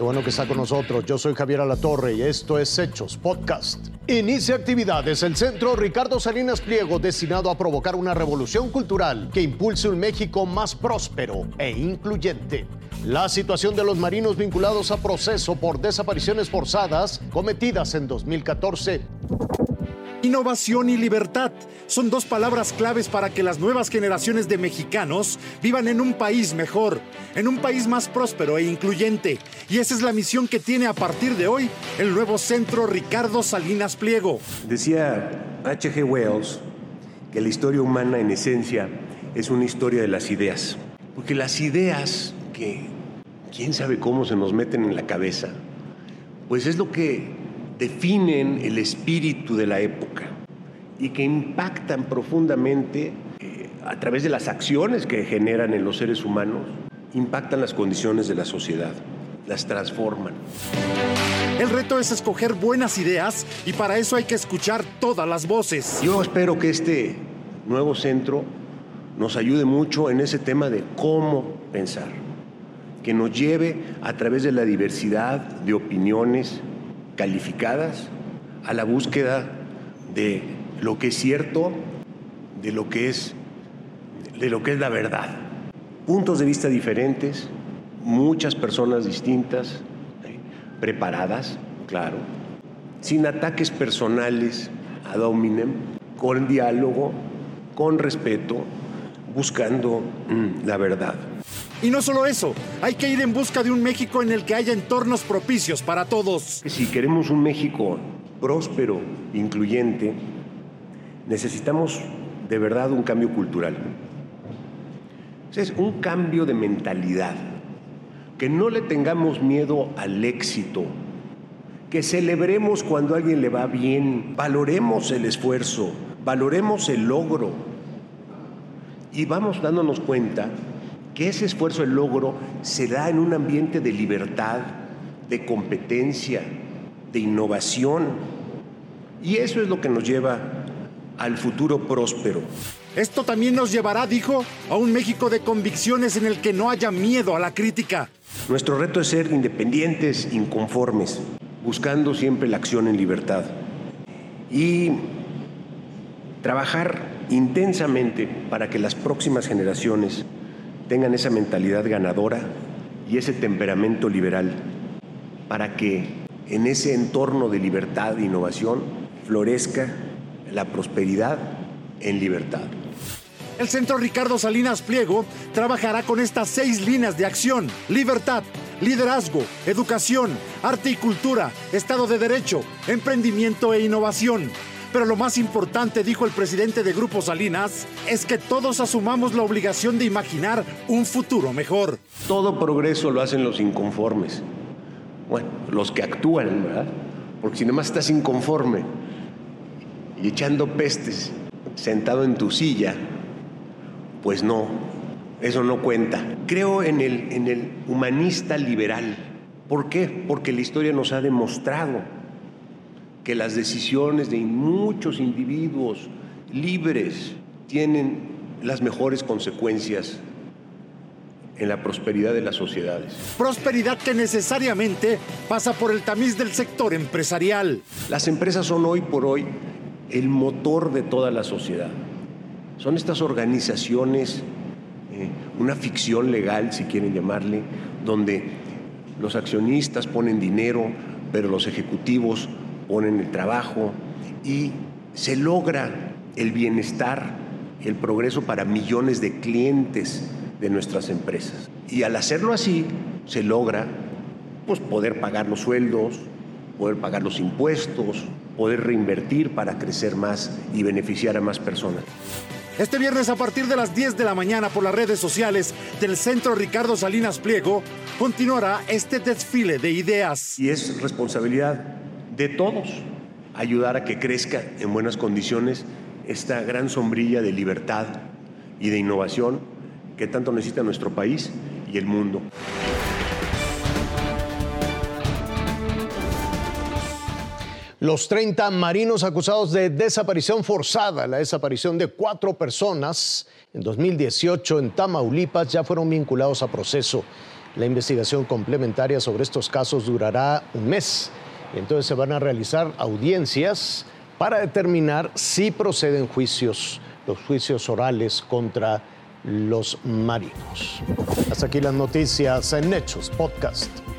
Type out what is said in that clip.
Qué bueno que está con nosotros. Yo soy Javier Alatorre y esto es Hechos Podcast. Inicia actividades el Centro Ricardo Salinas Pliego destinado a provocar una revolución cultural que impulse un México más próspero e incluyente. La situación de los marinos vinculados a proceso por desapariciones forzadas cometidas en 2014 Innovación y libertad son dos palabras claves para que las nuevas generaciones de mexicanos vivan en un país mejor, en un país más próspero e incluyente. Y esa es la misión que tiene a partir de hoy el nuevo centro Ricardo Salinas Pliego. Decía H.G. Wells que la historia humana en esencia es una historia de las ideas. Porque las ideas que quién sabe cómo se nos meten en la cabeza, pues es lo que definen el espíritu de la época y que impactan profundamente eh, a través de las acciones que generan en los seres humanos, impactan las condiciones de la sociedad, las transforman. El reto es escoger buenas ideas y para eso hay que escuchar todas las voces. Yo espero que este nuevo centro nos ayude mucho en ese tema de cómo pensar, que nos lleve a través de la diversidad de opiniones, calificadas a la búsqueda de lo que es cierto, de lo que es, de lo que es la verdad. Puntos de vista diferentes, muchas personas distintas, preparadas, claro, sin ataques personales a dominem, con diálogo, con respeto, buscando mm, la verdad. Y no solo eso, hay que ir en busca de un México en el que haya entornos propicios para todos. Si queremos un México próspero, incluyente, necesitamos de verdad un cambio cultural. Es un cambio de mentalidad, que no le tengamos miedo al éxito, que celebremos cuando a alguien le va bien, valoremos el esfuerzo, valoremos el logro. Y vamos dándonos cuenta que ese esfuerzo, el logro, se da en un ambiente de libertad, de competencia, de innovación. Y eso es lo que nos lleva al futuro próspero. Esto también nos llevará, dijo, a un México de convicciones en el que no haya miedo a la crítica. Nuestro reto es ser independientes, inconformes, buscando siempre la acción en libertad. Y trabajar intensamente para que las próximas generaciones tengan esa mentalidad ganadora y ese temperamento liberal para que en ese entorno de libertad e innovación florezca la prosperidad en libertad. El Centro Ricardo Salinas Pliego trabajará con estas seis líneas de acción. Libertad, liderazgo, educación, arte y cultura, Estado de Derecho, emprendimiento e innovación. Pero lo más importante, dijo el presidente de Grupo Salinas, es que todos asumamos la obligación de imaginar un futuro mejor. Todo progreso lo hacen los inconformes. Bueno, los que actúan, ¿verdad? Porque si nomás estás inconforme y echando pestes sentado en tu silla, pues no, eso no cuenta. Creo en el, en el humanista liberal. ¿Por qué? Porque la historia nos ha demostrado que las decisiones de muchos individuos libres tienen las mejores consecuencias en la prosperidad de las sociedades. Prosperidad que necesariamente pasa por el tamiz del sector empresarial. Las empresas son hoy por hoy el motor de toda la sociedad. Son estas organizaciones, eh, una ficción legal, si quieren llamarle, donde los accionistas ponen dinero, pero los ejecutivos ponen el trabajo y se logra el bienestar, el progreso para millones de clientes de nuestras empresas. Y al hacerlo así, se logra pues, poder pagar los sueldos, poder pagar los impuestos, poder reinvertir para crecer más y beneficiar a más personas. Este viernes a partir de las 10 de la mañana por las redes sociales del Centro Ricardo Salinas Pliego continuará este desfile de ideas. Y es responsabilidad de todos ayudar a que crezca en buenas condiciones esta gran sombrilla de libertad y de innovación que tanto necesita nuestro país y el mundo. Los 30 marinos acusados de desaparición forzada, la desaparición de cuatro personas en 2018 en Tamaulipas, ya fueron vinculados a proceso. La investigación complementaria sobre estos casos durará un mes. Entonces se van a realizar audiencias para determinar si proceden juicios, los juicios orales contra los marinos. Hasta aquí las noticias en Hechos Podcast.